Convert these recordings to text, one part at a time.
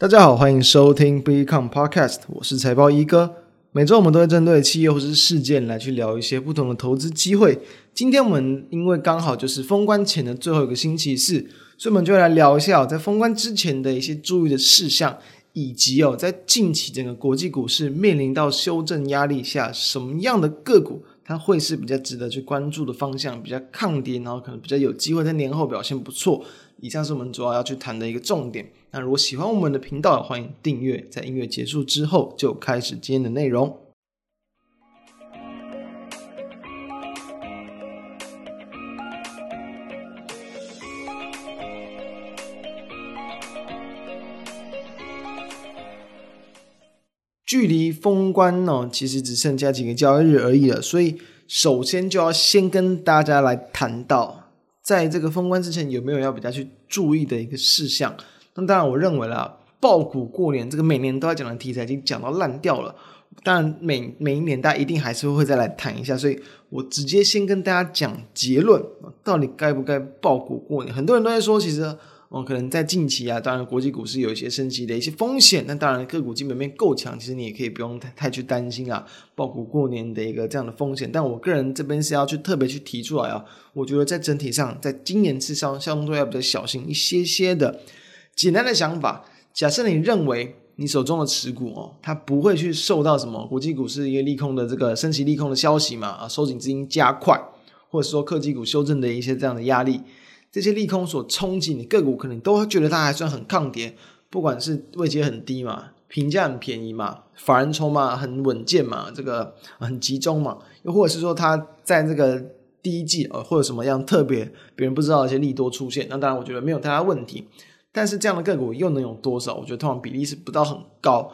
大家好，欢迎收听 Become Podcast，我是财报一哥。每周我们都会针对企业或是事件来去聊一些不同的投资机会。今天我们因为刚好就是封关前的最后一个星期四，所以我们就来聊一下在封关之前的一些注意的事项，以及哦在近期整个国际股市面临到修正压力下，什么样的个股它会是比较值得去关注的方向，比较抗跌，然后可能比较有机会在年后表现不错。以上是我们主要要去谈的一个重点。那如果喜欢我们的频道，欢迎订阅。在音乐结束之后，就开始今天的内容。距离封关呢，其实只剩下几个交易日而已了。所以，首先就要先跟大家来谈到。在这个封关之前，有没有要比较去注意的一个事项？那当然，我认为啦，抱股过年这个每年都要讲的题材已经讲到烂掉了。当然，每每一年大家一定还是会再来谈一下，所以我直接先跟大家讲结论，到底该不该抱股过年？很多人都在说，其实。哦，可能在近期啊，当然国际股市有一些升级的一些风险，那当然个股基本面够强，其实你也可以不用太太去担心啊，抱股过年的一个这样的风险。但我个人这边是要去特别去提出来啊，我觉得在整体上，在今年是相相对要比较小心一些些的。简单的想法，假设你认为你手中的持股哦，它不会去受到什么国际股市一个利空的这个升级利空的消息嘛，啊，收紧资金加快，或者说科技股修正的一些这样的压力。这些利空所冲击你个股，可能都会觉得它还算很抗跌，不管是位阶很低嘛，评价很便宜嘛，法人筹码很稳健嘛，这个很集中嘛，又或者是说它在这个第一季呃或者什么样特别别人不知道的一些利多出现，那当然我觉得没有太大问题，但是这样的个股又能有多少？我觉得通常比例是不到很高。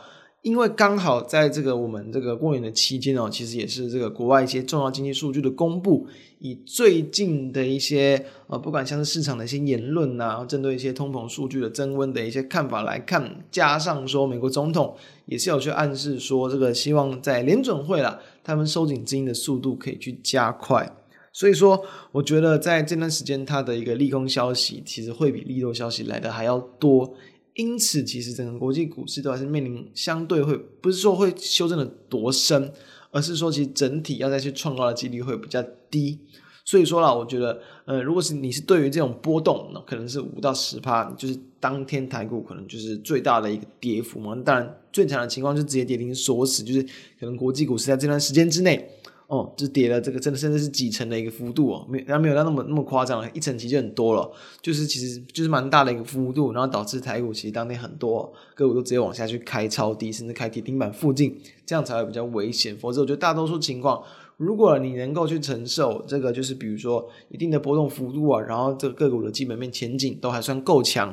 因为刚好在这个我们这个过年的期间哦，其实也是这个国外一些重要经济数据的公布，以最近的一些呃，不管像是市场的一些言论啊，针对一些通膨数据的增温的一些看法来看，加上说美国总统也是有去暗示说，这个希望在联准会啦，他们收紧资金的速度可以去加快，所以说我觉得在这段时间，它的一个利空消息其实会比利多消息来的还要多。因此，其实整个国际股市都还是面临相对会，不是说会修正的多深，而是说其实整体要再去创高的几率会比较低。所以说啦，我觉得，呃，如果是你是对于这种波动，那可能是五到十趴，就是当天台股可能就是最大的一个跌幅嘛。当然，最惨的情况就直接跌停锁死，就是可能国际股市在这段时间之内。哦，就跌了这个，真的甚至是几成的一个幅度哦，没，然后没有到那么那么夸张，一层其实很多了，就是其实就是蛮大的一个幅度，然后导致台股其实当天很多个股都直接往下去开超低，甚至开跌停板附近，这样才会比较危险。否则，我觉得大多数情况，如果你能够去承受这个，就是比如说一定的波动幅度啊，然后这个个股的基本面前景都还算够强。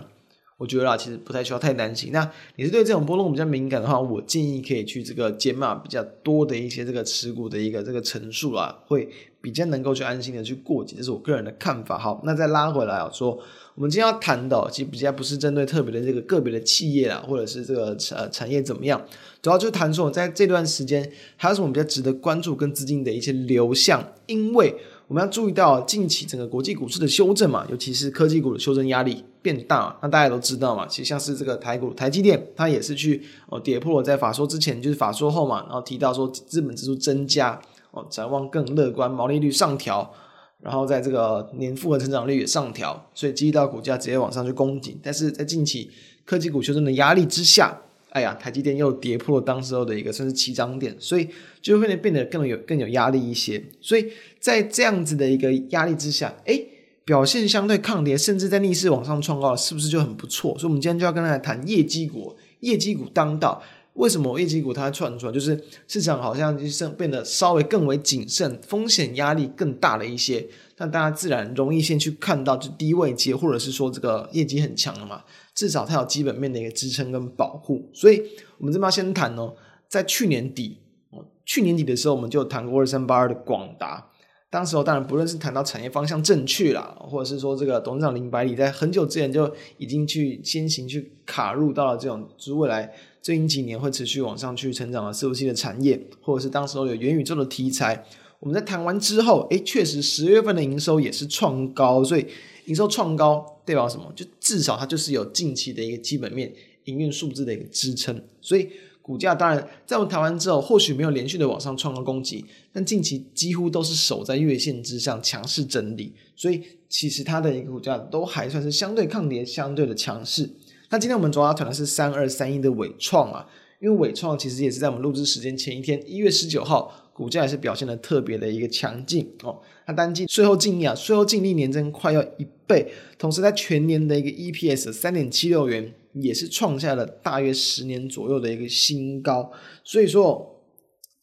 我觉得啦，其实不太需要太担心。那你是对这种波动比较敏感的话，我建议可以去这个减码比较多的一些这个持股的一个这个层数啊，会比较能够去安心的去过节。这是我个人的看法。好，那再拉回来啊，说我们今天要谈的，其实比较不是针对特别的这个个别的企业啊，或者是这个呃产业怎么样，主要就是谈说在这段时间还有什么比较值得关注跟资金的一些流向，因为。我们要注意到近期整个国际股市的修正嘛，尤其是科技股的修正压力变大。那大家都知道嘛，其实像是这个台股台积电，它也是去哦跌破了在法说之前，就是法说后嘛，然后提到说资本支出增加哦，展望更乐观，毛利率上调，然后在这个年复合成长率也上调，所以激励到股价直接往上去攻顶。但是在近期科技股修正的压力之下。哎呀，台积电又跌破了当时候的一个算是起涨点，所以就会变得更有更有压力一些。所以在这样子的一个压力之下，哎，表现相对抗跌，甚至在逆势往上创高，是不是就很不错？所以，我们今天就要跟大家谈业绩股，业绩股当道。为什么业绩股它窜出来？就是市场好像就是变得稍微更为谨慎，风险压力更大了一些。那大家自然容易先去看到就低位接，或者是说这个业绩很强了嘛，至少它有基本面的一个支撑跟保护。所以我们这边要先谈哦，在去年底，去年底的时候我们就谈过二三八二的广达，当时候当然不论是谈到产业方向正确啦，或者是说这个董事长林百里在很久之前就已经去先行去卡入到了这种，就是未来最近几年会持续往上去成长的伺服器的产业，或者是当时候有元宇宙的题材。我们在谈完之后，诶，确实十月份的营收也是创高，所以营收创高代表什么？就至少它就是有近期的一个基本面营运数字的一个支撑，所以股价当然在我们台湾之后，或许没有连续的往上创高攻击，但近期几乎都是守在月线之上强势整理，所以其实它的一个股价都还算是相对抗跌，相对的强势。那今天我们主要谈的是三二三一的伟创啊，因为伟创其实也是在我们录制时间前一天，一月十九号，股价也是表现的特别的一个强劲哦。它单季税后净利啊，税后净利年增快要一倍，同时在全年的一个 EPS 三点七六元，也是创下了大约十年左右的一个新高。所以说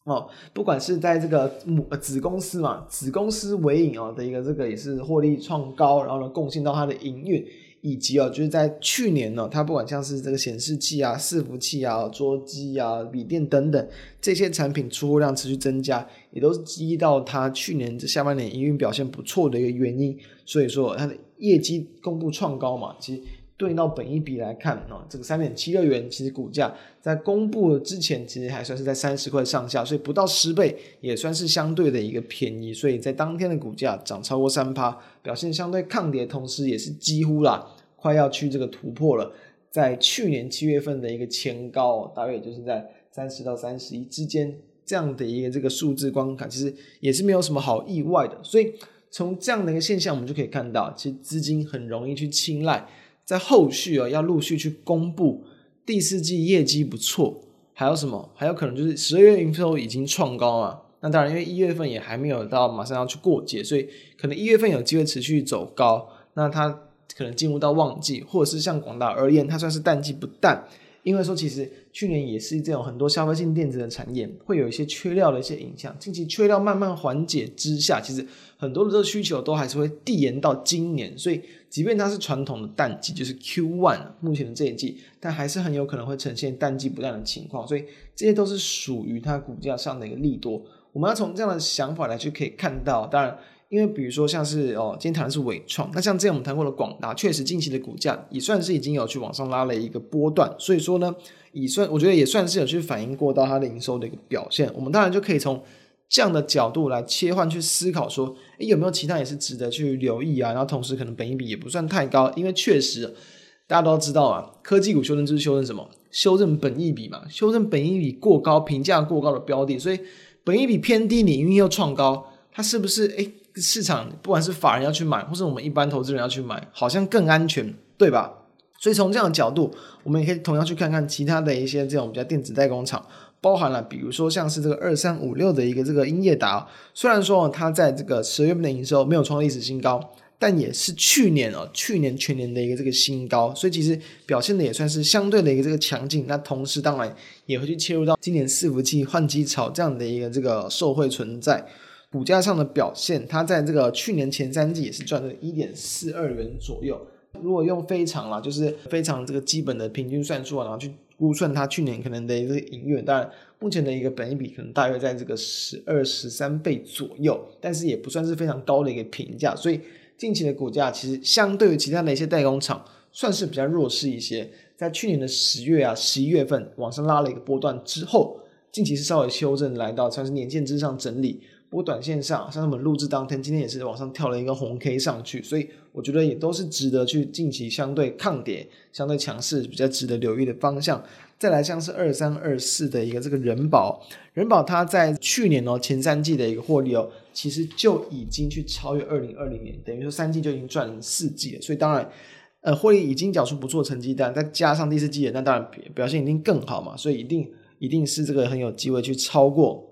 哦，不管是在这个母子公司嘛，子公司纬颖啊的一个这个也是获利创高，然后呢贡献到它的营运。以及啊，就是在去年呢，它不管像是这个显示器啊、伺服器啊、桌机啊、笔电等等这些产品出货量持续增加，也都是基于到它去年这下半年营运表现不错的一个原因。所以说它的业绩公布创高嘛，其实对应到本益比来看啊，这个三点七六元，其实股价在公布之前其实还算是在三十块上下，所以不到十倍也算是相对的一个便宜。所以在当天的股价涨超过三趴。表现相对抗跌，同时也是几乎啦，快要去这个突破了，在去年七月份的一个前高，大约也就是在三十到三十一之间这样的一个这个数字，观看其实也是没有什么好意外的。所以从这样的一个现象，我们就可以看到，其实资金很容易去青睐，在后续啊要陆续去公布第四季业绩不错，还有什么？还有可能就是十二月营收已经创高啊。那当然，因为一月份也还没有到马上要去过节，所以可能一月份有机会持续走高。那它可能进入到旺季，或者是像广大而言，它算是淡季不淡。因为说其实去年也是这种很多消费性电子的产业会有一些缺料的一些影响。近期缺料慢慢缓解之下，其实很多的这个需求都还是会递延到今年。所以即便它是传统的淡季，就是 Q1 目前的这一季，但还是很有可能会呈现淡季不淡的情况。所以这些都是属于它股价上的一个利多。我们要从这样的想法来去可以看到，当然，因为比如说像是哦，今天谈的是纬创，那像之前我们谈过的广达，确实近期的股价也算是已经有去往上拉了一个波段，所以说呢，也算我觉得也算是有去反映过到它的营收的一个表现。我们当然就可以从这样的角度来切换去思考说，诶，有没有其他也是值得去留意啊？然后同时可能本益比也不算太高，因为确实大家都知道啊，科技股修正就是修正什么？修正本益比嘛，修正本益比过高、评价过高的标的，所以。本益比偏低，你运又创高，它是不是诶市场不管是法人要去买，或是我们一般投资人要去买，好像更安全，对吧？所以从这样的角度，我们也可以同样去看看其他的一些这种比较电子代工厂，包含了比如说像是这个二三五六的一个这个英业达，虽然说它在这个十月份的营收没有创历史新高。但也是去年哦，去年全年的一个这个新高，所以其实表现的也算是相对的一个这个强劲。那同时当然也会去切入到今年伺服器换机潮这样的一个这个受惠存在，股价上的表现，它在这个去年前三季也是赚了一点四二元左右。如果用非常啦，就是非常这个基本的平均算数啊，然后去估算它去年可能的一个营运，当然目前的一个本益比可能大约在这个十二十三倍左右，但是也不算是非常高的一个评价，所以。近期的股价其实相对于其他的一些代工厂，算是比较弱势一些。在去年的十月啊、十一月份往上拉了一个波段之后，近期是稍微修正，来到算是年线之上整理。不过短线上，像我们录制当天，今天也是往上跳了一个红 K 上去，所以我觉得也都是值得去近期相对抗跌、相对强势、比较值得留意的方向。再来像是二三二四的一个这个人保，人保它在去年哦前三季的一个获利哦，其实就已经去超越二零二零年，等于说三季就已经赚了四季了，所以当然呃获利已经缴出不错成绩单，再加上第四季的，那当然表现一定更好嘛，所以一定一定是这个很有机会去超过。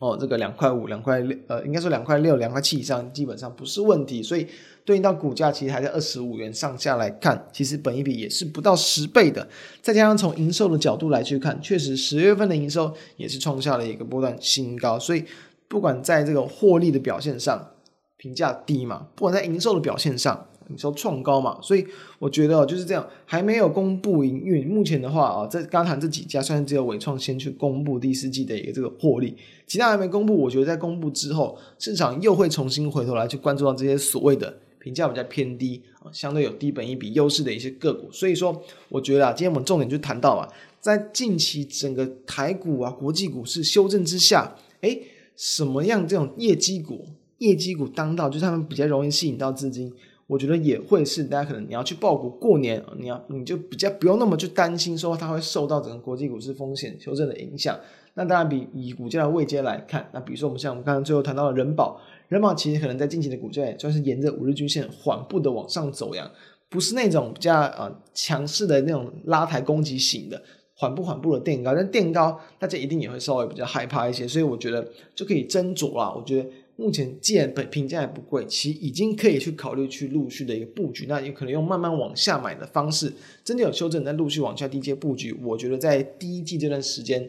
哦，这个两块五、两块六，呃，应该说两块六、两块七以上，基本上不是问题。所以对应到股价，其实还在二十五元上下来看，其实本一比也是不到十倍的。再加上从营收的角度来去看，确实十月份的营收也是创下了一个波段新高。所以不管在这个获利的表现上，评价低嘛，不管在营收的表现上。营收创高嘛，所以我觉得就是这样，还没有公布营运。目前的话啊，在刚谈这几家，虽然只有纬创先去公布第四季的一个这个获利，其他还没公布。我觉得在公布之后，市场又会重新回头来去关注到这些所谓的评价比较偏低啊，相对有低本益比优势的一些个股。所以说，我觉得啊，今天我们重点就谈到嘛，在近期整个台股啊、国际股市修正之下，诶，什么样这种业绩股、业绩股当道，就是他们比较容易吸引到资金。我觉得也会是大家可能你要去报股过年，你要你就比较不用那么去担心说它会受到整个国际股市风险修正的影响。那当然比以股价的位阶来看，那比如说我们像我们刚刚最后谈到的人保，人保其实可能在近期的股价也算是沿着五日均线缓步的往上走扬，不是那种比较呃强势的那种拉抬攻击型的，缓步缓步的垫高，但垫高大家一定也会稍微比较害怕一些，所以我觉得就可以斟酌啦。我觉得。目前既然本评价也不贵，其实已经可以去考虑去陆续的一个布局，那有可能用慢慢往下买的方式，真的有修正再陆续往下低阶布局。我觉得在第一季这段时间。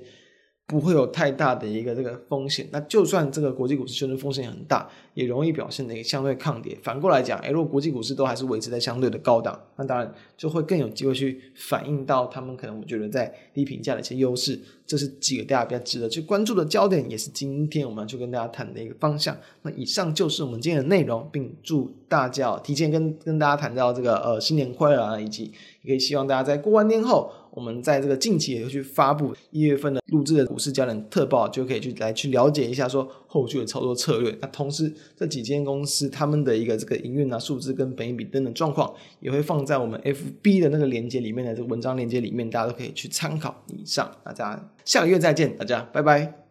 不会有太大的一个这个风险，那就算这个国际股市修正风险很大，也容易表现的一个相对抗跌。反过来讲，诶，如果国际股市都还是维持在相对的高档，那当然就会更有机会去反映到他们可能我觉得在低评价的一些优势。这是几个大家比较值得去关注的焦点，也是今天我们要去跟大家谈的一个方向。那以上就是我们今天的内容，并祝大家提前跟跟大家谈到这个呃新年快乐啊，以及也可以希望大家在过完年后。我们在这个近期也会去发布一月份的录制的股市焦点特报，就可以去来去了解一下说后续的操作策略。那同时这几间公司他们的一个这个营运啊数字跟本益比等等状况，也会放在我们 FB 的那个链接里面的这个文章链接里面，大家都可以去参考。以上，大家下个月再见，大家拜拜。